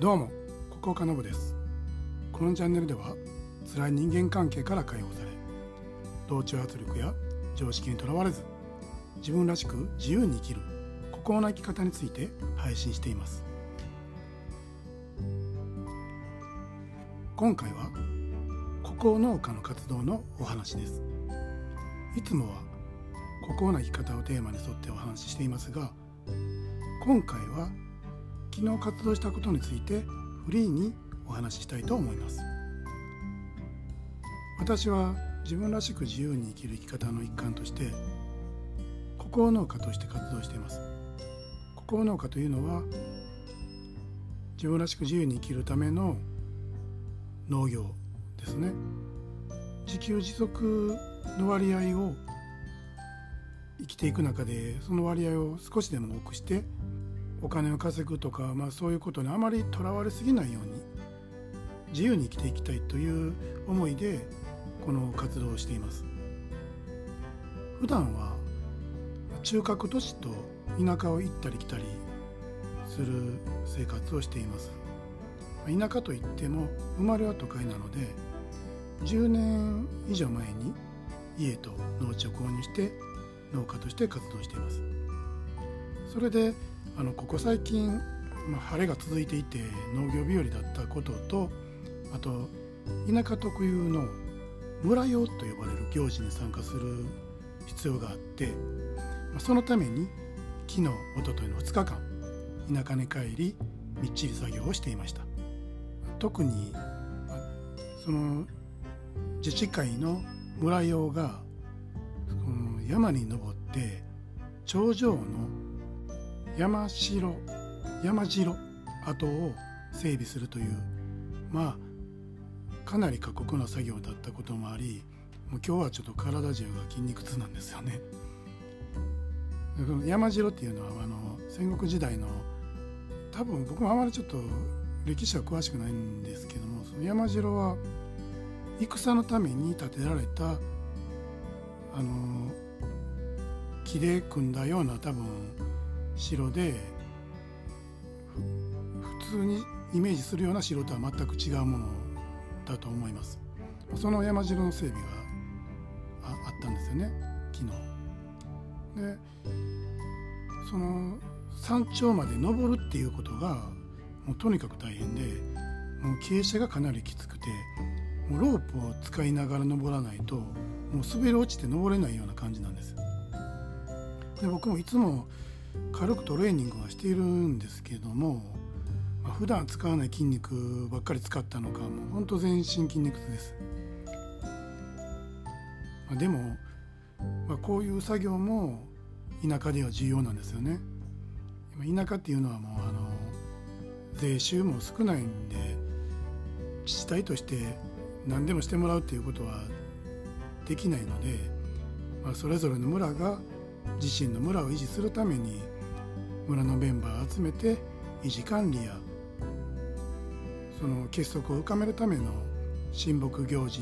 どうも国岡信です。このチャンネルでは辛い人間関係から解放され同調圧力や常識にとらわれず自分らしく自由に生きる孤高な生き方について配信しています。今回は孤高農家の活動のお話です。いつもは孤高な生き方をテーマに沿ってお話ししていますが今回は昨日活動したことについてフリーにお話ししたいと思います。私は自分らしく自由に生きる生き方の一環として孤高農家として活動しています。孤高農家というのは自分らしく自由に生きるための農業ですね。自給自足の割合を生きていく中でその割合を少しでも多くしてお金を稼ぐとか、まあ、そういうことにあまりとらわれすぎないように自由に生きていきたいという思いでこの活動をしています。普段は中核都市と田舎を行ったり来たりする生活をしています。田舎といっても生まれは都会なので10年以上前に家と農地を購入して農家として活動しています。それであのここ最近、まあ、晴れが続いていて農業日和だったこととあと田舎特有の村用と呼ばれる行事に参加する必要があって、まあ、そのために昨日おとといの2日間田舎に帰りみっちり作業をしていました。特に、その自治会の村用が山に登って頂上の山城山城跡を整備するというまあかなり過酷な作業だったこともありもう今日はちょっと体中が筋肉痛なんですよね。山城っていうのはあの戦国時代の多分僕もあまりちょっと歴史は詳しくないんですけどもその山城は戦のために建てられたあの木で組んだような多分城で普通にイメージするような城とは全く違うものだと思います。その山城の整備があったんですよね昨日。でその山頂まで登るっていうことがもうとにかく大変でもう傾斜がかなりきつくてもうロープを使いながら登らないともう滑り落ちて登れないような感じなんです。で僕もいつも軽くトレーニングはしているんですけども、まあ、普段使わない筋肉ばっかり使ったのかもうほんと全身筋肉痛です、まあ、でも、まあ、こういう作業も田舎では重要なんですよね。田舎っていうのはもうあの税収も少ないんで自治体として何でもしてもらうっていうことはできないので、まあ、それぞれの村が自身の村を維持するために村のメンバーを集めて維持管理やその結束を深めるための親睦行事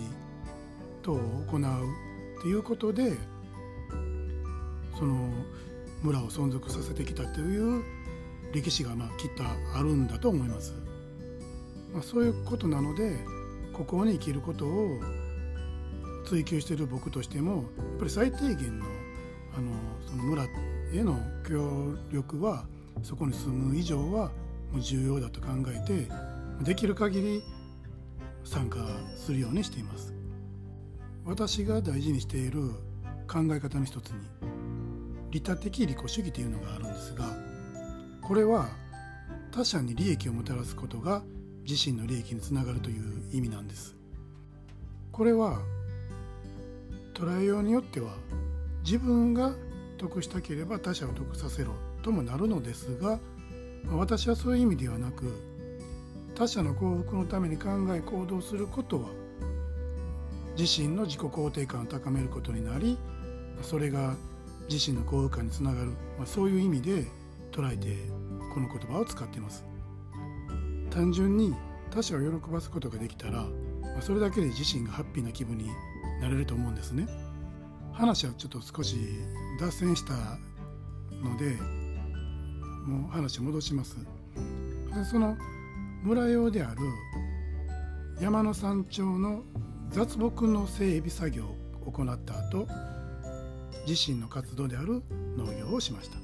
等を行うということでその村を存続させてきたという歴史がまあきっとあるんだと思います。まあ、そういうことなのでここに生きることを追求している僕としてもやっぱり最低限のあのその村への協力はそこに住む以上はもう重要だと考えてできる限り参加するようにしています。私が大事にしている考え方の一つに利他的利己主義というのがあるんですがこれは他者に利益をもたらすことが自身の利益につながるという意味なんです。これは捉えようによっては自分が得したければ他者を得させろともなるのですが私はそういう意味ではなく他者の幸福のために考え行動することは自身の自己肯定感を高めることになりそれが自身の幸福感につながる、まあ、そういう意味で捉えてこの言葉を使っています。単純に他者を喜ばすことができたら、まあ、それだけで自身がハッピーな気分になれると思うんですね。話はちょっと少し脱線したのでもう話戻します。でその村用である山の山頂の雑木の整備作業を行った後自身の活動である農業をしました。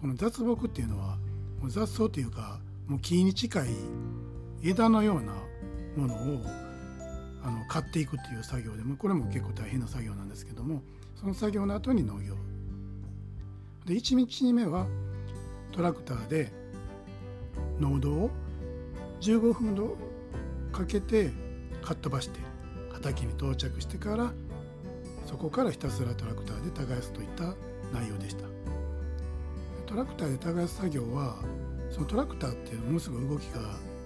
この雑木っていうのはもう雑草というかもう木に近い枝のようなものをあの買っていくっていう作業でもこれも結構大変な作業なんですけどもその作業の後に農業。で1日目はトラクターで農道を15分ほどかけてかっ飛ばして畑に到着してからそこからひたすらトラクターで耕すといった内容でした。トラクターで耕す作業はそのトラクターってものすごい動きが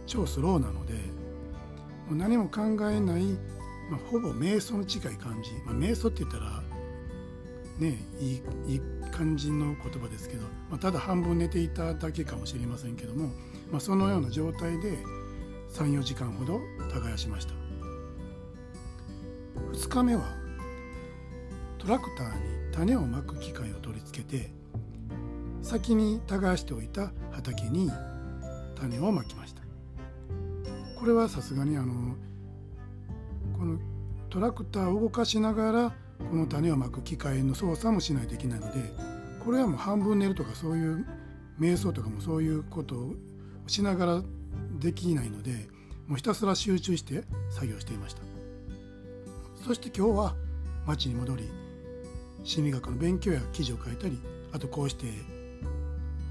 超スローなのでもう何も考えない、まあ、ほぼ瞑想に近い感じ、まあ、瞑想って言ったらねいいいい感じの言葉ですけど、まあ、ただ半分寝ていただけかもしれませんけども、まあ、そのような状態で34時間ほど耕しました。2日目はトラクターに種をまく機械を取り付けて先に耕しておいた畑に種をまきました。これはさすがにあのこのトラクターを動かしながらこの種をまく機械の操作もしないといけないのでこれはもう半分寝るとかそういう瞑想とかもそういうことをしながらできないのでもうひたすら集中して作業していました。そして今日は町に戻り心理学の勉強や記事を書いたりあとこうして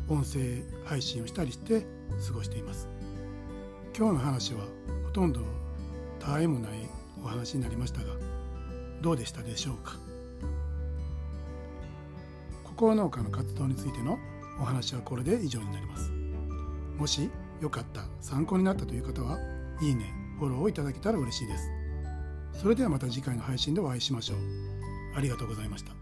音声配信をしたりして過ごしています。今日の話はほとんど他愛もないお話になりましたがどうでしたでしょうか？心農家の活動についてのお話はこれで以上になります。もしよかった参考になったという方はいいねフォローをいただけたら嬉しいです。それではまた次回の配信でお会いしましょう。ありがとうございました。